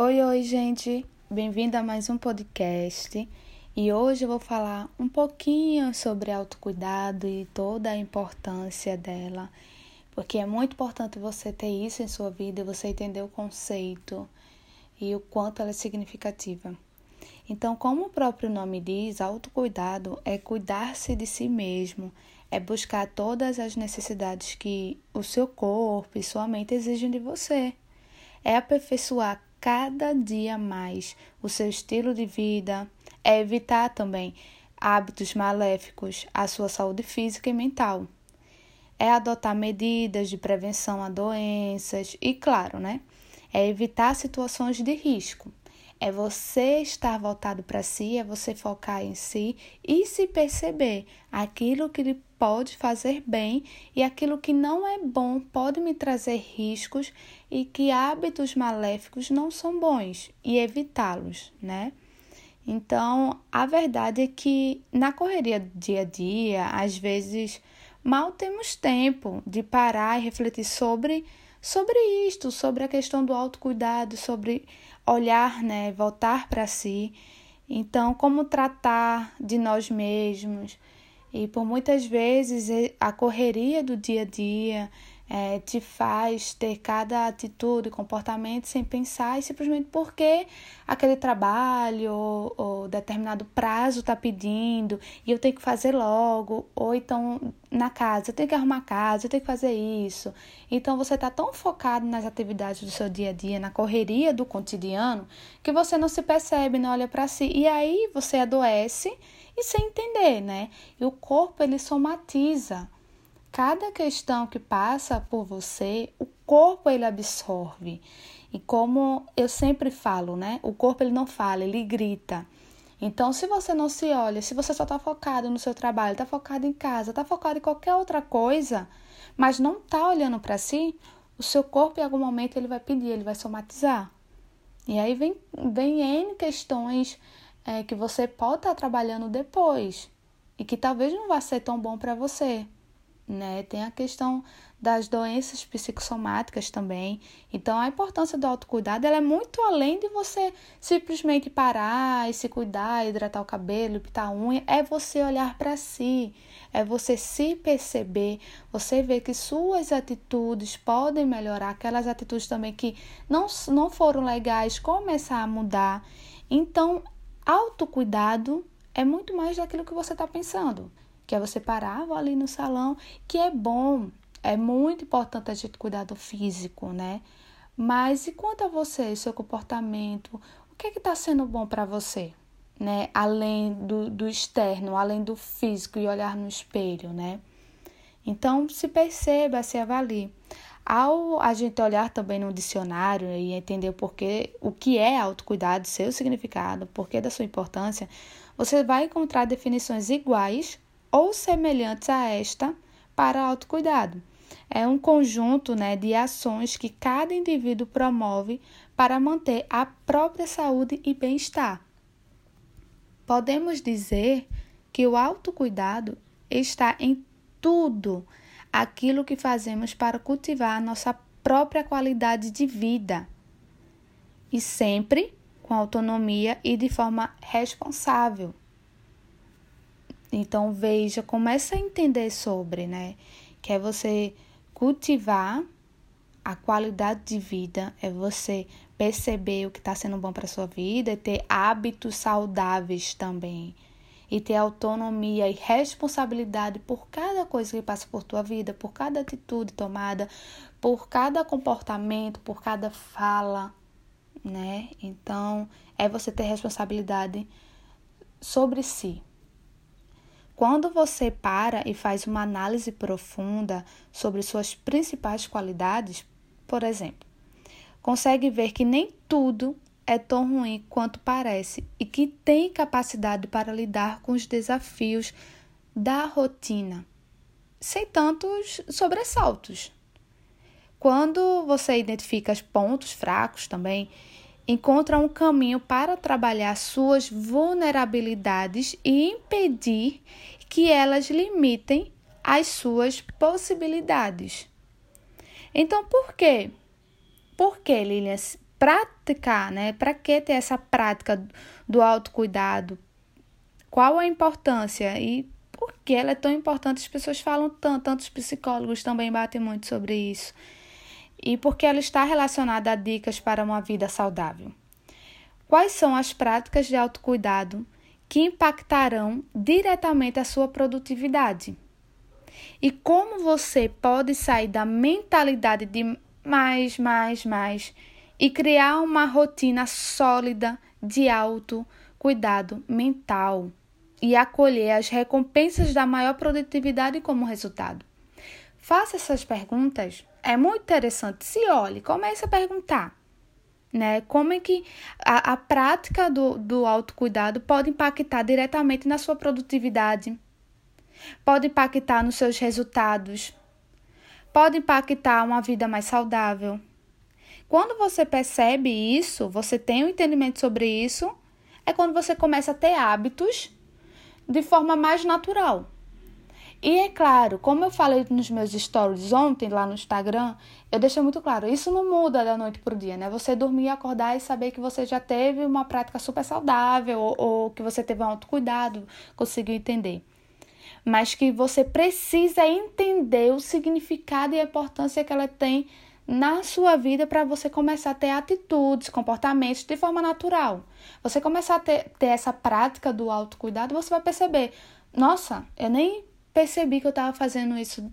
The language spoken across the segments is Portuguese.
Oi, oi, gente! Bem-vindo a mais um podcast. E hoje eu vou falar um pouquinho sobre autocuidado e toda a importância dela, porque é muito importante você ter isso em sua vida, você entender o conceito e o quanto ela é significativa. Então, como o próprio nome diz, autocuidado é cuidar-se de si mesmo, é buscar todas as necessidades que o seu corpo e sua mente exigem de você. É aperfeiçoar cada dia mais o seu estilo de vida, é evitar também hábitos maléficos à sua saúde física e mental. É adotar medidas de prevenção a doenças e, claro, né? É evitar situações de risco. É você estar voltado para si, é você focar em si e se perceber aquilo que lhe pode fazer bem e aquilo que não é bom pode me trazer riscos e que hábitos maléficos não são bons e evitá-los, né? Então, a verdade é que na correria do dia a dia, às vezes mal temos tempo de parar e refletir sobre sobre isto, sobre a questão do autocuidado, sobre olhar, né, voltar para si. Então, como tratar de nós mesmos? E por muitas vezes a correria do dia a dia é, te faz ter cada atitude, comportamento sem pensar e simplesmente porque aquele trabalho ou, ou determinado prazo está pedindo e eu tenho que fazer logo, ou então na casa, eu tenho que arrumar a casa, eu tenho que fazer isso. Então você está tão focado nas atividades do seu dia a dia, na correria do cotidiano, que você não se percebe, não olha para si. E aí você adoece e sem entender, né? E o corpo ele somatiza cada questão que passa por você, o corpo ele absorve. E como eu sempre falo, né? O corpo ele não fala, ele grita. Então, se você não se olha, se você só está focado no seu trabalho, está focado em casa, está focado em qualquer outra coisa, mas não está olhando para si, o seu corpo em algum momento ele vai pedir, ele vai somatizar. E aí vem, vem N questões é, que você pode estar tá trabalhando depois e que talvez não vá ser tão bom para você né? Tem a questão das doenças psicossomáticas também. Então, a importância do autocuidado ela é muito além de você simplesmente parar e se cuidar, hidratar o cabelo, pintar a unha. É você olhar para si, é você se perceber, você ver que suas atitudes podem melhorar, aquelas atitudes também que não, não foram legais, começar a mudar. Então, autocuidado é muito mais daquilo que você está pensando que é você parar, ali no salão, que é bom, é muito importante a gente cuidar do físico, né? Mas e quanto a você, seu comportamento, o que é que está sendo bom para você, né? Além do, do externo, além do físico e olhar no espelho, né? Então, se perceba, se avalie. Ao a gente olhar também no dicionário e entender o porquê, o que é autocuidado, seu significado, o porquê da sua importância, você vai encontrar definições iguais ou semelhantes a esta para autocuidado. É um conjunto né, de ações que cada indivíduo promove para manter a própria saúde e bem-estar. Podemos dizer que o autocuidado está em tudo aquilo que fazemos para cultivar a nossa própria qualidade de vida e sempre com autonomia e de forma responsável. Então veja, comece a entender sobre, né? Que é você cultivar a qualidade de vida, é você perceber o que está sendo bom para sua vida e ter hábitos saudáveis também. E ter autonomia e responsabilidade por cada coisa que passa por tua vida, por cada atitude tomada, por cada comportamento, por cada fala, né? Então, é você ter responsabilidade sobre si. Quando você para e faz uma análise profunda sobre suas principais qualidades, por exemplo, consegue ver que nem tudo é tão ruim quanto parece e que tem capacidade para lidar com os desafios da rotina, sem tantos sobressaltos. Quando você identifica os pontos fracos também, encontra um caminho para trabalhar suas vulnerabilidades e impedir que elas limitem as suas possibilidades. Então, por quê? Por que, Lilian, praticar, né? Para que ter essa prática do autocuidado? Qual a importância e por que ela é tão importante? As pessoas falam tanto, tantos psicólogos também batem muito sobre isso. E porque ela está relacionada a dicas para uma vida saudável. Quais são as práticas de autocuidado que impactarão diretamente a sua produtividade? E como você pode sair da mentalidade de mais, mais, mais e criar uma rotina sólida de autocuidado mental e acolher as recompensas da maior produtividade como resultado? Faça essas perguntas. É muito interessante. Se olhe, comece a perguntar. Né? Como é que a, a prática do, do autocuidado pode impactar diretamente na sua produtividade, pode impactar nos seus resultados, pode impactar uma vida mais saudável. Quando você percebe isso, você tem um entendimento sobre isso, é quando você começa a ter hábitos de forma mais natural. E é claro, como eu falei nos meus stories ontem lá no Instagram, eu deixei muito claro, isso não muda da noite para o dia, né? Você dormir, acordar e saber que você já teve uma prática super saudável ou, ou que você teve um autocuidado, conseguiu entender mas que você precisa entender o significado e a importância que ela tem na sua vida para você começar a ter atitudes, comportamentos de forma natural. Você começar a ter, ter essa prática do autocuidado, você vai perceber: nossa, eu nem percebi que eu estava fazendo isso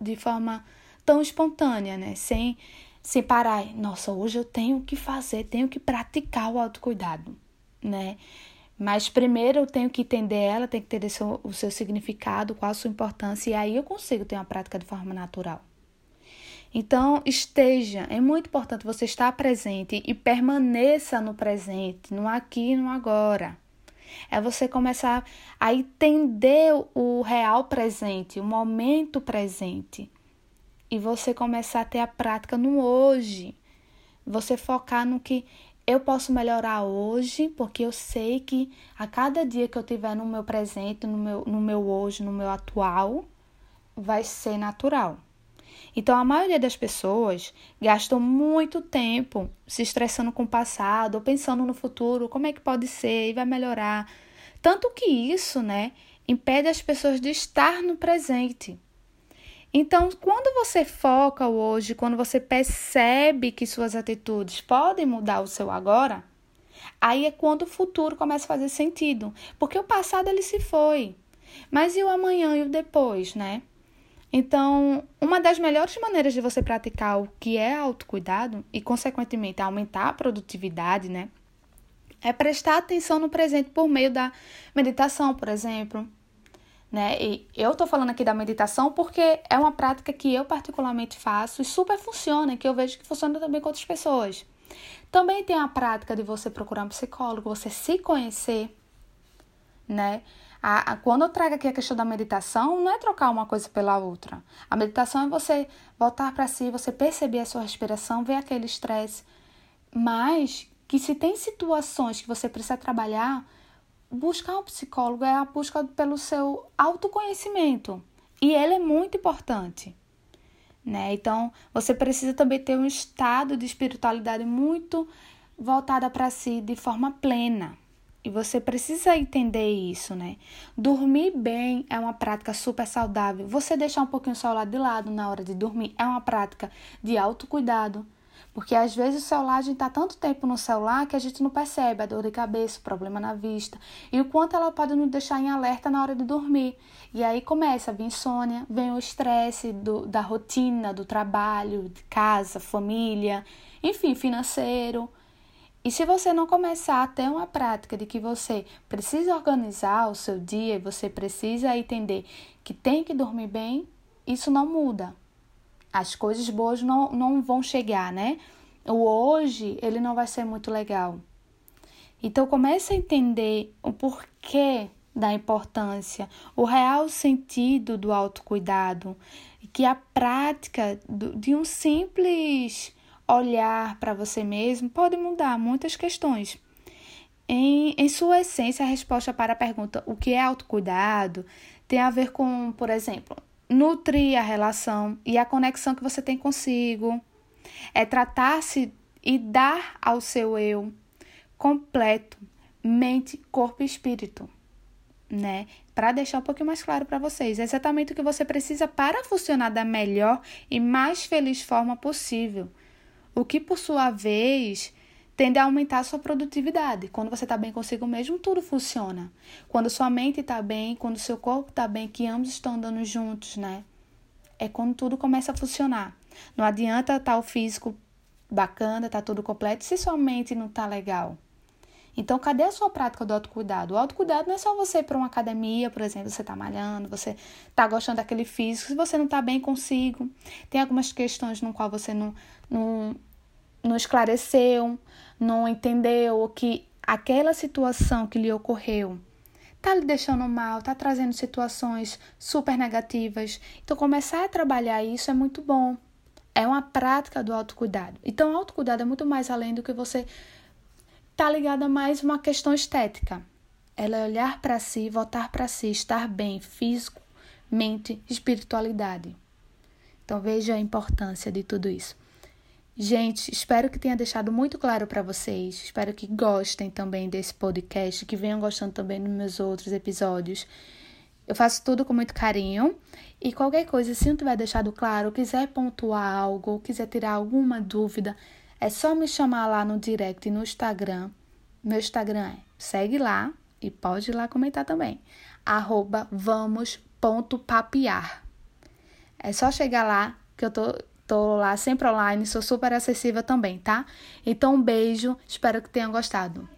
de forma tão espontânea, né? Sem, sem parar. Nossa, hoje eu tenho que fazer, tenho que praticar o autocuidado, né? Mas primeiro eu tenho que entender ela, tenho que entender seu, o seu significado, qual a sua importância, e aí eu consigo ter uma prática de forma natural. Então, esteja, é muito importante você estar presente e permaneça no presente, no aqui e no agora. É você começar a entender o real presente, o momento presente. E você começar a ter a prática no hoje. Você focar no que eu posso melhorar hoje, porque eu sei que a cada dia que eu tiver no meu presente, no meu, no meu hoje, no meu atual, vai ser natural. Então, a maioria das pessoas gastam muito tempo se estressando com o passado, ou pensando no futuro, como é que pode ser e vai melhorar. Tanto que isso, né, impede as pessoas de estar no presente. Então, quando você foca hoje, quando você percebe que suas atitudes podem mudar o seu agora, aí é quando o futuro começa a fazer sentido, porque o passado ele se foi. Mas e o amanhã e o depois, né? Então, uma das melhores maneiras de você praticar o que é autocuidado e, consequentemente, aumentar a produtividade, né? É prestar atenção no presente por meio da meditação, por exemplo, né? E eu tô falando aqui da meditação porque é uma prática que eu particularmente faço e super funciona, que eu vejo que funciona também com outras pessoas. Também tem a prática de você procurar um psicólogo, você se conhecer, né? A, a, quando eu trago aqui a questão da meditação, não é trocar uma coisa pela outra. A meditação é você voltar para si, você perceber a sua respiração, ver aquele estresse. Mas que se tem situações que você precisa trabalhar, buscar um psicólogo é a busca pelo seu autoconhecimento. E ele é muito importante. Né? Então, você precisa também ter um estado de espiritualidade muito voltada para si de forma plena. E você precisa entender isso, né? Dormir bem é uma prática super saudável. Você deixar um pouquinho o celular de lado na hora de dormir é uma prática de autocuidado. Porque às vezes o celular, a gente está tanto tempo no celular que a gente não percebe a dor de cabeça, o problema na vista e o quanto ela pode nos deixar em alerta na hora de dormir. E aí começa a vir insônia, vem o estresse da rotina, do trabalho, de casa, família, enfim, financeiro. E se você não começar a ter uma prática de que você precisa organizar o seu dia e você precisa entender que tem que dormir bem, isso não muda as coisas boas não, não vão chegar, né? O hoje, ele não vai ser muito legal. Então, comece a entender o porquê da importância, o real sentido do autocuidado, que a prática de um simples olhar para você mesmo pode mudar muitas questões. Em, em sua essência, a resposta para a pergunta o que é autocuidado tem a ver com, por exemplo, nutrir a relação e a conexão que você tem consigo. É tratar-se e dar ao seu eu completo mente, corpo e espírito, né? Para deixar um pouquinho mais claro para vocês, é exatamente o que você precisa para funcionar da melhor e mais feliz forma possível. O que por sua vez tende a aumentar a sua produtividade. Quando você está bem consigo mesmo, tudo funciona. Quando sua mente está bem, quando seu corpo está bem, que ambos estão andando juntos, né? É quando tudo começa a funcionar. Não adianta estar tá o físico bacana, tá tudo completo, se sua mente não tá legal. Então, cadê a sua prática do autocuidado? O autocuidado não é só você ir para uma academia, por exemplo, você está malhando, você está gostando daquele físico, se você não está bem consigo. Tem algumas questões no qual você não, não, não esclareceu, não entendeu, que aquela situação que lhe ocorreu tá lhe deixando mal, tá trazendo situações super negativas. Então, começar a trabalhar isso é muito bom. É uma prática do autocuidado. Então, autocuidado é muito mais além do que você está ligada a mais uma questão estética. Ela é olhar para si, voltar para si, estar bem, físico, mente, espiritualidade. Então veja a importância de tudo isso. Gente, espero que tenha deixado muito claro para vocês. Espero que gostem também desse podcast, que venham gostando também dos meus outros episódios. Eu faço tudo com muito carinho. E qualquer coisa, se não tiver deixado claro, quiser pontuar algo, quiser tirar alguma dúvida, é só me chamar lá no direct no Instagram. Meu Instagram é segue lá e pode ir lá comentar também. Arroba vamos.papiar. É só chegar lá que eu tô, tô lá sempre online, sou super acessível também, tá? Então um beijo, espero que tenham gostado.